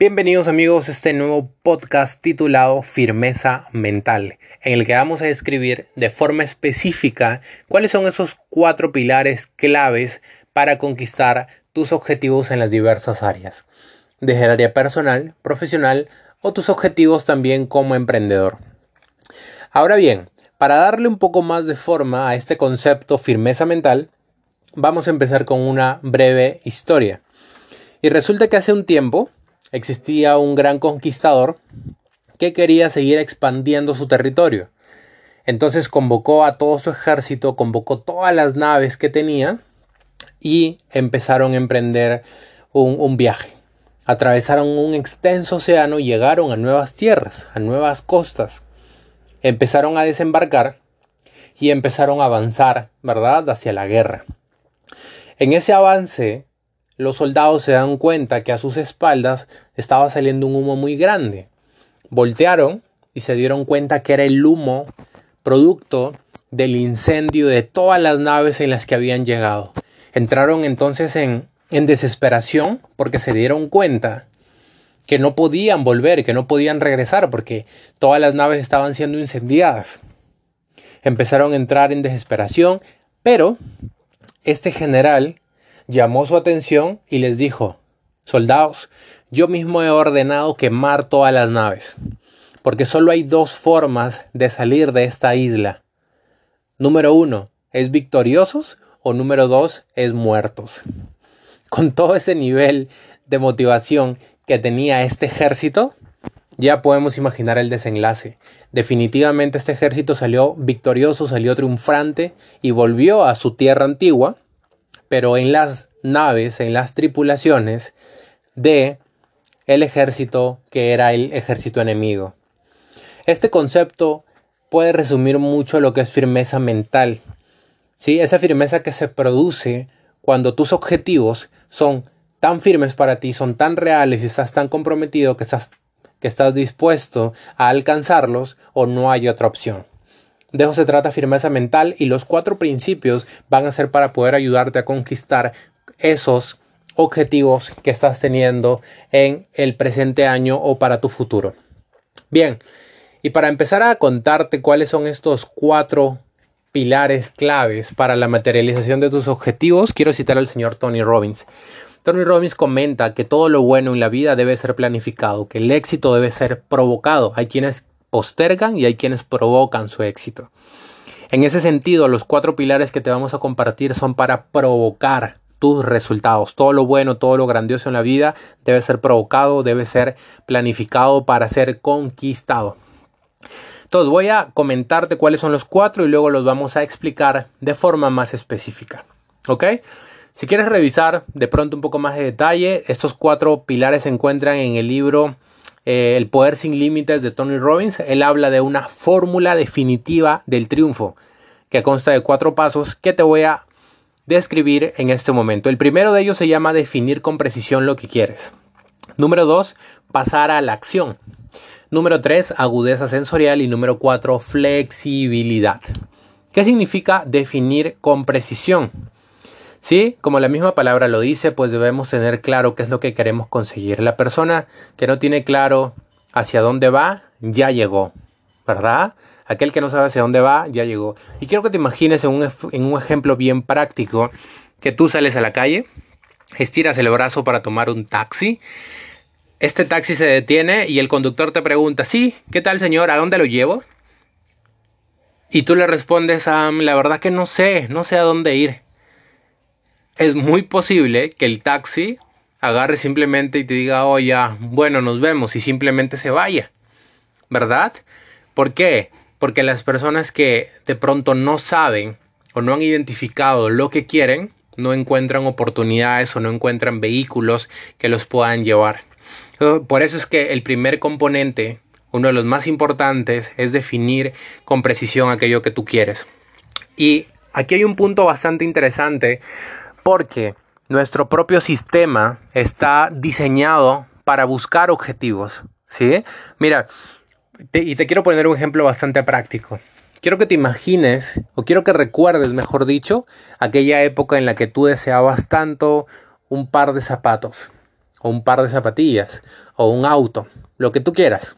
Bienvenidos amigos a este nuevo podcast titulado Firmeza Mental, en el que vamos a describir de forma específica cuáles son esos cuatro pilares claves para conquistar tus objetivos en las diversas áreas, desde el área personal, profesional o tus objetivos también como emprendedor. Ahora bien, para darle un poco más de forma a este concepto firmeza mental, vamos a empezar con una breve historia. Y resulta que hace un tiempo, existía un gran conquistador que quería seguir expandiendo su territorio. Entonces convocó a todo su ejército, convocó todas las naves que tenía y empezaron a emprender un, viaje. Atravesaron un extenso océano llegaron a nuevas tierras, a nuevas costas. Empezaron a desembarcar y empezaron a avanzar, ¿verdad?, hacia la guerra. En ese avance los soldados se dan cuenta que a sus espaldas estaba saliendo un humo muy grande. Voltearon y se dieron cuenta que era el humo producto del incendio de todas las naves en las que habían llegado. Entraron entonces en, en desesperación porque se dieron cuenta que no podían volver, que no podían regresar porque todas las naves estaban siendo incendiadas. Empezaron a entrar en desesperación, pero este general llamó su atención y les dijo, Soldados, yo mismo he ordenado quemar todas las naves, porque solo hay dos formas de salir de esta isla. Número uno, es victoriosos o número dos, es muertos. Con todo ese nivel de motivación que tenía este ejército, ya podemos imaginar el desenlace. Definitivamente este ejército salió victorioso, salió triunfante y volvió a su tierra antigua, pero en las naves, en las tripulaciones de el ejército que era el ejército enemigo. Este concepto puede resumir mucho lo que es firmeza mental. ¿sí? Esa firmeza que se produce cuando tus objetivos son tan firmes para ti, son tan reales y estás tan comprometido que estás, que estás dispuesto a alcanzarlos o no hay otra opción. De eso se trata firmeza mental y los cuatro principios van a ser para poder ayudarte a conquistar esos objetivos que estás teniendo en el presente año o para tu futuro. Bien, y para empezar a contarte cuáles son estos cuatro pilares claves para la materialización de tus objetivos, quiero citar al señor Tony Robbins. Tony Robbins comenta que todo lo bueno en la vida debe ser planificado, que el éxito debe ser provocado. Hay quienes postergan y hay quienes provocan su éxito. En ese sentido, los cuatro pilares que te vamos a compartir son para provocar tus resultados. Todo lo bueno, todo lo grandioso en la vida debe ser provocado, debe ser planificado para ser conquistado. Entonces voy a comentarte cuáles son los cuatro y luego los vamos a explicar de forma más específica. ¿Ok? Si quieres revisar de pronto un poco más de detalle, estos cuatro pilares se encuentran en el libro eh, el poder sin límites de Tony Robbins, él habla de una fórmula definitiva del triunfo que consta de cuatro pasos que te voy a describir en este momento. El primero de ellos se llama definir con precisión lo que quieres. Número dos, pasar a la acción. Número tres, agudeza sensorial. Y número cuatro, flexibilidad. ¿Qué significa definir con precisión? Sí, como la misma palabra lo dice, pues debemos tener claro qué es lo que queremos conseguir. La persona que no tiene claro hacia dónde va, ya llegó, ¿verdad? Aquel que no sabe hacia dónde va, ya llegó. Y quiero que te imagines en un, ejemplo bien práctico, que tú sales a la calle, estiras el brazo para tomar un taxi, este taxi se detiene y el conductor te pregunta, sí, ¿qué tal señor? ¿A dónde lo llevo? Y tú le respondes, la verdad que no sé, no sé a dónde ir es muy posible que el taxi agarre simplemente y te diga, oh ya, bueno, nos vemos y simplemente se vaya. ¿Verdad? ¿Por qué? Porque las personas que de pronto no saben o no han identificado lo que quieren, no encuentran oportunidades o no encuentran vehículos que los puedan llevar. Por eso es que el primer componente, uno de los más importantes, es definir con precisión aquello que tú quieres. Y aquí hay un punto bastante interesante porque nuestro propio sistema está diseñado para buscar objetivos, ¿sí? Mira, y te quiero poner un ejemplo bastante práctico. Quiero que te imagines, o quiero que recuerdes, mejor dicho, aquella época en la que tú deseabas tanto un par de zapatos. o un par de zapatillas, o un auto, lo que tú quieras.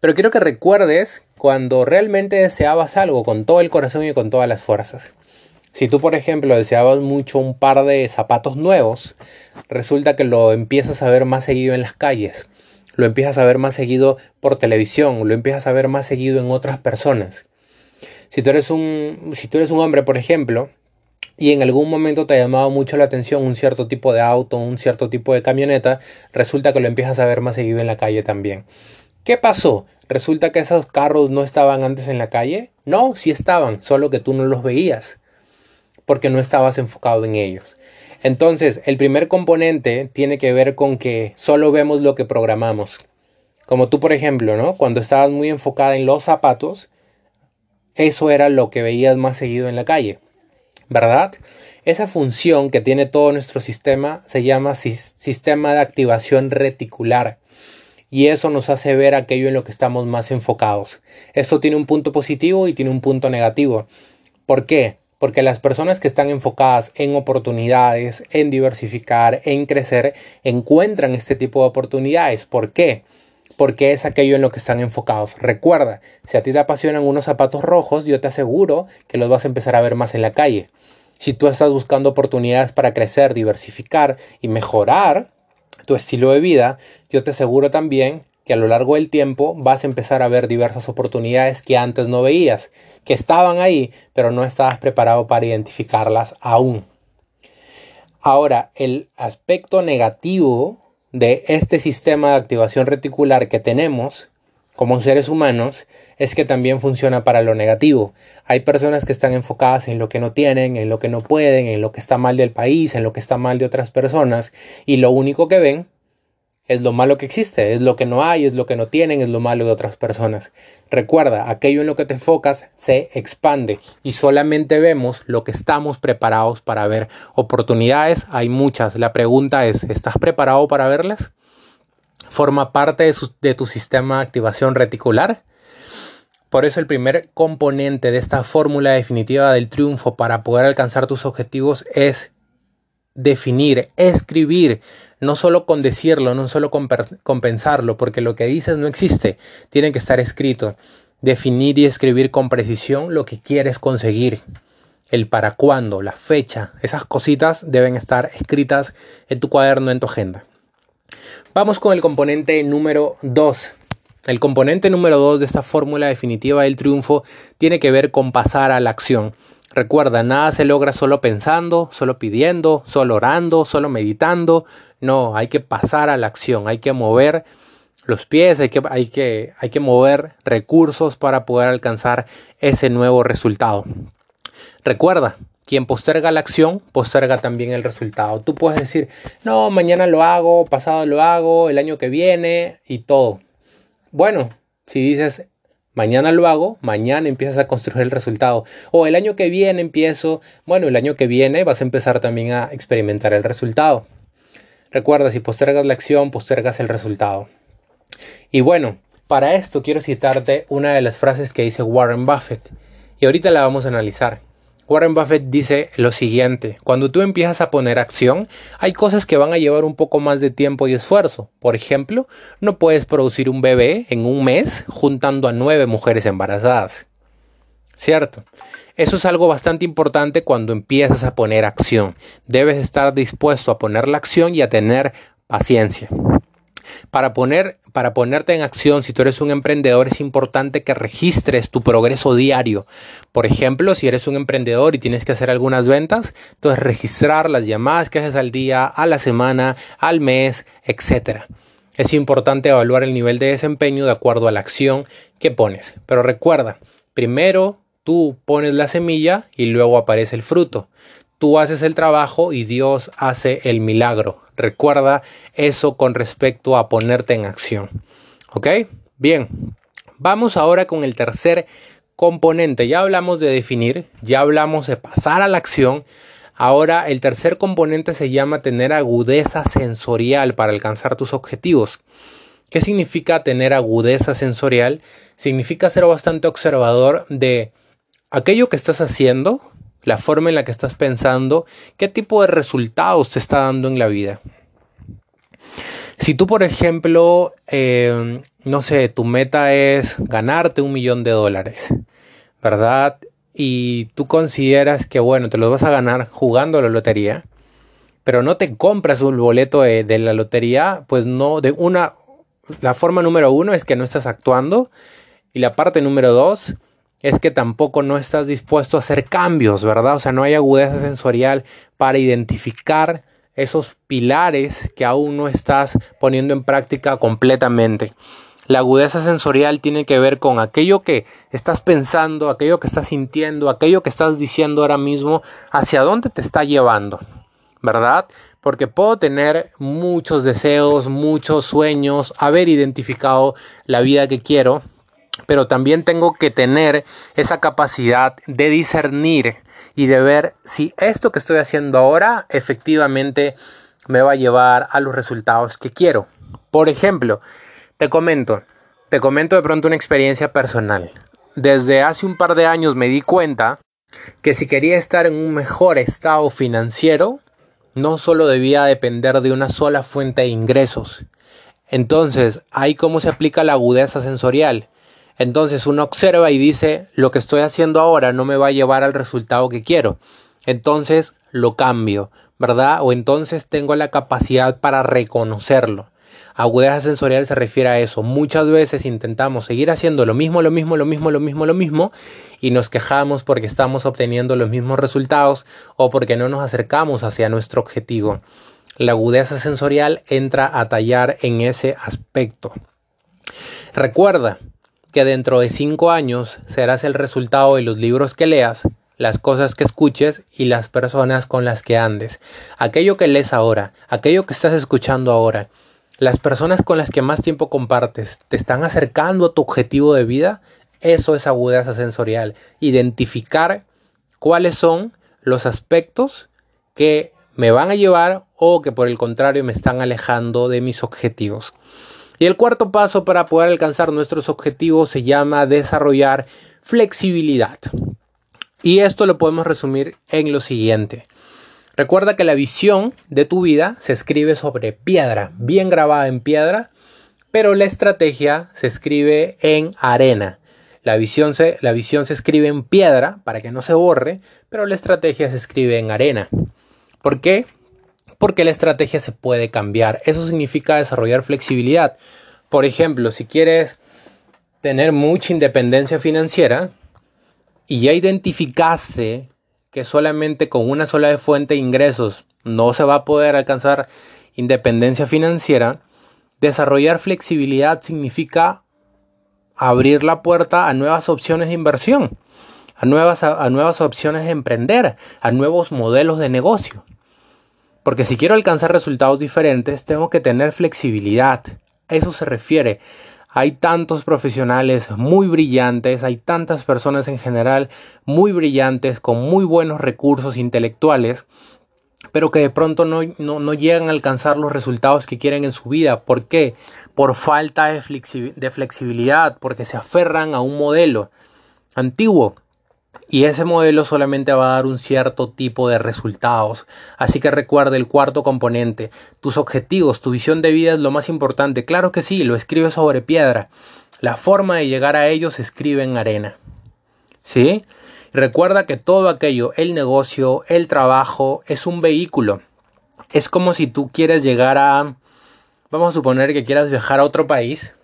Pero quiero que recuerdes cuando realmente deseabas algo con todo el corazón y con todas las fuerzas. Si tú, por ejemplo, deseabas mucho un par de zapatos nuevos, resulta que lo empiezas a ver más seguido en las calles, lo empiezas a ver más seguido por televisión, lo empiezas a ver más seguido en otras personas. Si tú eres un, si tú eres un hombre, por ejemplo, y en algún momento te ha llamado mucho la atención un cierto tipo de auto, un cierto tipo de camioneta, resulta que lo empiezas a ver más seguido en la calle también. ¿Qué pasó? ¿Resulta que esos carros no estaban antes en la calle? No, sí estaban, solo que tú no los veías, porque no estabas enfocado en ellos. Entonces, el primer componente tiene que ver con que solo vemos lo que programamos. Como tú, por ejemplo, ¿no? Cuando estabas muy enfocada en los zapatos, eso era lo que veías más seguido en la calle, ¿verdad? Esa función que tiene todo nuestro sistema se llama sistema de activación reticular y eso nos hace ver aquello en lo que estamos más enfocados. Esto tiene un punto positivo y tiene un punto negativo. ¿Por qué? Porque las personas que están enfocadas en oportunidades, en diversificar, en crecer, encuentran este tipo de oportunidades. ¿Por qué? porque es aquello en lo que están enfocados. Recuerda, si a ti te apasionan unos zapatos rojos, yo te aseguro que los vas a empezar a ver más en la calle. Si tú estás buscando oportunidades para crecer, diversificar y mejorar tu estilo de vida, yo te aseguro también que a lo largo del tiempo vas a empezar a ver diversas oportunidades que antes no veías, que estaban ahí, pero no estabas preparado para identificarlas aún. Ahora, el aspecto negativo de este sistema de activación reticular que tenemos como seres humanos es que también funciona para lo negativo. Hay personas que están enfocadas en lo que no tienen, en lo que no pueden, en lo que está mal del país, en lo que está mal de otras personas y lo único que ven es lo malo que existe, es lo que no hay, es lo que no tienen, es lo malo de otras personas. Recuerda, aquello en lo que te enfocas se expande y solamente vemos lo que estamos preparados para ver. Oportunidades hay muchas. La pregunta es, ¿estás preparado para verlas? ¿Forma parte de, de tu sistema de activación reticular? Por eso el primer componente de esta fórmula definitiva del triunfo para poder alcanzar tus objetivos es definir, escribir no solo con decirlo, no solo con, pensarlo, porque lo que dices no existe, tiene que estar escrito. Definir y escribir con precisión lo que quieres conseguir, el para cuándo, la fecha, esas cositas deben estar escritas en tu cuaderno, en tu agenda. Vamos con el componente número 2. El componente número 2 de esta fórmula definitiva del triunfo tiene que ver con pasar a la acción. Recuerda, nada se logra solo pensando, solo pidiendo, solo orando, solo meditando. No, hay que pasar a la acción, hay que mover los pies, hay que, hay que, hay que mover recursos para poder alcanzar ese nuevo resultado. Recuerda, quien posterga la acción, posterga también el resultado. Tú puedes decir, no, mañana lo hago, pasado lo hago, el año que viene y todo. Bueno, si dices, Mañana lo hago, mañana empiezas a construir el resultado. O el año que viene empiezo, bueno, el año que viene vas a empezar también a experimentar el resultado. Recuerda, si postergas la acción, postergas el resultado. Y bueno, para esto quiero citarte una de las frases que dice Warren Buffett. Y ahorita la vamos a analizar. Warren Buffett dice lo siguiente, cuando tú empiezas a poner acción, hay cosas que van a llevar un poco más de tiempo y esfuerzo. Por ejemplo, no puedes producir un bebé en un mes juntando a nueve mujeres embarazadas. ¿Cierto? Eso es algo bastante importante cuando empiezas a poner acción. Debes estar dispuesto a poner la acción y a tener paciencia. Para, poner, para ponerte en acción, si tú eres un emprendedor, es importante que registres tu progreso diario. Por ejemplo, si eres un emprendedor y tienes que hacer algunas ventas, entonces registrar las llamadas que haces al día, a la semana, al mes, etc. Es importante evaluar el nivel de desempeño de acuerdo a la acción que pones. Pero recuerda, primero tú pones la semilla y luego aparece el fruto. Tú haces el trabajo y Dios hace el milagro. Recuerda eso con respecto a ponerte en acción. ¿Ok? Bien, vamos ahora con el tercer componente. Ya hablamos de definir, ya hablamos de pasar a la acción. Ahora el tercer componente se llama tener agudeza sensorial para alcanzar tus objetivos. ¿Qué significa tener agudeza sensorial? Significa ser bastante observador de aquello que estás haciendo, la forma en la que estás pensando, qué tipo de resultados te está dando en la vida. Si tú, por ejemplo, eh, no sé, tu meta es ganarte un millón de dólares, ¿verdad? Y tú consideras que, bueno, te los vas a ganar jugando a la lotería, pero no te compras un boleto de la lotería, pues no, de una, la forma número uno es que no estás actuando y la parte número dos es que tampoco no estás dispuesto a hacer cambios, ¿verdad? O sea, no hay agudeza sensorial para identificar esos pilares que aún no estás poniendo en práctica completamente. La agudeza sensorial tiene que ver con aquello que estás pensando, aquello que estás sintiendo, aquello que estás diciendo ahora mismo, hacia dónde te está llevando, ¿verdad? Porque puedo tener muchos deseos, muchos sueños, haber identificado la vida que quiero, pero también tengo que tener esa capacidad de discernir y de ver si esto que estoy haciendo ahora efectivamente me va a llevar a los resultados que quiero. Por ejemplo, te comento, te comento de pronto una experiencia personal. Desde hace un par de años me di cuenta que si quería estar en un mejor estado financiero, no solo debía depender de una sola fuente de ingresos. Entonces, ahí cómo se aplica la agudeza sensorial. Entonces uno observa y dice, lo que estoy haciendo ahora no me va a llevar al resultado que quiero. Entonces lo cambio, ¿verdad? O entonces tengo la capacidad para reconocerlo. Agudeza sensorial se refiere a eso. Muchas veces intentamos seguir haciendo lo mismo, lo mismo, lo mismo, lo mismo, lo mismo y nos quejamos porque estamos obteniendo los mismos resultados o porque no nos acercamos hacia nuestro objetivo. La agudeza sensorial entra a tallar en ese aspecto. Recuerda, que dentro de cinco años serás el resultado de los libros que leas, las cosas que escuches y las personas con las que andes. Aquello que lees ahora, aquello que estás escuchando ahora, las personas con las que más tiempo compartes, ¿te están acercando a tu objetivo de vida? Eso es agudeza sensorial. Identificar cuáles son los aspectos que me van a llevar o que por el contrario me están alejando de mis objetivos. Y el cuarto paso para poder alcanzar nuestros objetivos se llama desarrollar flexibilidad. Y esto lo podemos resumir en lo siguiente. Recuerda que la visión de tu vida se escribe sobre piedra, bien grabada en piedra, pero la estrategia se escribe en arena. La visión, se, la visión se escribe en piedra para que no se borre, pero la estrategia se escribe en arena. ¿Por qué? Porque la estrategia se puede cambiar. Eso significa desarrollar flexibilidad. Por ejemplo, si quieres tener mucha independencia financiera y ya identificaste que solamente con una sola fuente de ingresos no se va a poder alcanzar independencia financiera, desarrollar flexibilidad significa abrir la puerta a nuevas opciones de inversión, a nuevas, a nuevas opciones de emprender, a nuevos modelos de negocio. Porque si quiero alcanzar resultados diferentes, tengo que tener flexibilidad. eso se refiere. Hay tantos profesionales muy brillantes, hay tantas personas en general muy brillantes, con muy buenos recursos intelectuales, pero que de pronto no, no, llegan a alcanzar los resultados que quieren en su vida. ¿Por qué? Por falta de, flexibilidad, porque se aferran a un modelo antiguo y ese modelo solamente va a dar un cierto tipo de resultados. Así que recuerda el cuarto componente, tus objetivos, tu visión de vida es lo más importante. Claro que sí, lo escribe sobre piedra. La forma de llegar a ellos se escribe en arena. ¿Sí? Recuerda que todo aquello, el negocio, el trabajo, es un vehículo. Es como si tú quieres llegar a, vamos a suponer que quieras viajar a otro país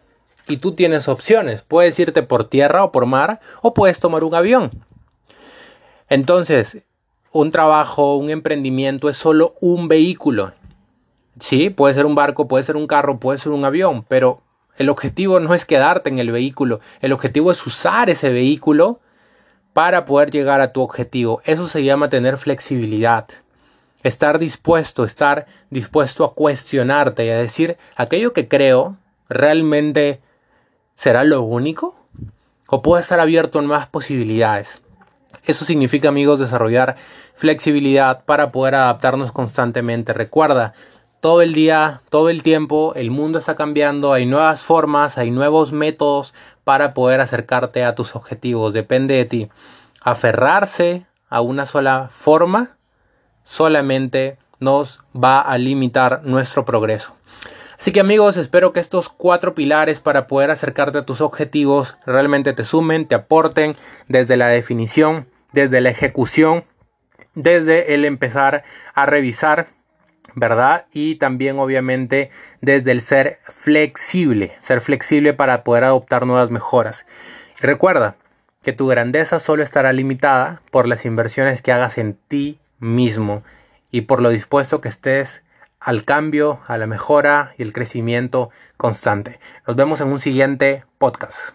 y tú tienes opciones. Puedes irte por tierra o por mar o puedes tomar un avión. Entonces, un trabajo, un emprendimiento es solo un vehículo. Sí, puede ser un barco, puede ser un carro, puede ser un avión, pero el objetivo no es quedarte en el vehículo, el objetivo es usar ese vehículo para poder llegar a tu objetivo. Eso se llama tener flexibilidad. Estar dispuesto, estar dispuesto a cuestionarte y a decir, aquello que creo realmente será lo único o puedo estar abierto a más posibilidades. Eso significa, amigos, desarrollar flexibilidad para poder adaptarnos constantemente. Recuerda, todo el día, todo el tiempo, el mundo está cambiando, hay nuevas formas, hay nuevos métodos para poder acercarte a tus objetivos. Depende de ti. Aferrarse a una sola forma solamente nos va a limitar nuestro progreso. Así que amigos, espero que estos cuatro pilares para poder acercarte a tus objetivos realmente te sumen, te aporten desde la definición, desde la ejecución, desde el empezar a revisar, ¿verdad? Y también obviamente desde el ser flexible, ser flexible para poder adoptar nuevas mejoras. recuerda que tu grandeza solo estará limitada por las inversiones que hagas en ti mismo y por lo dispuesto que estés al cambio, a la mejora y el crecimiento constante. Nos vemos en un siguiente podcast.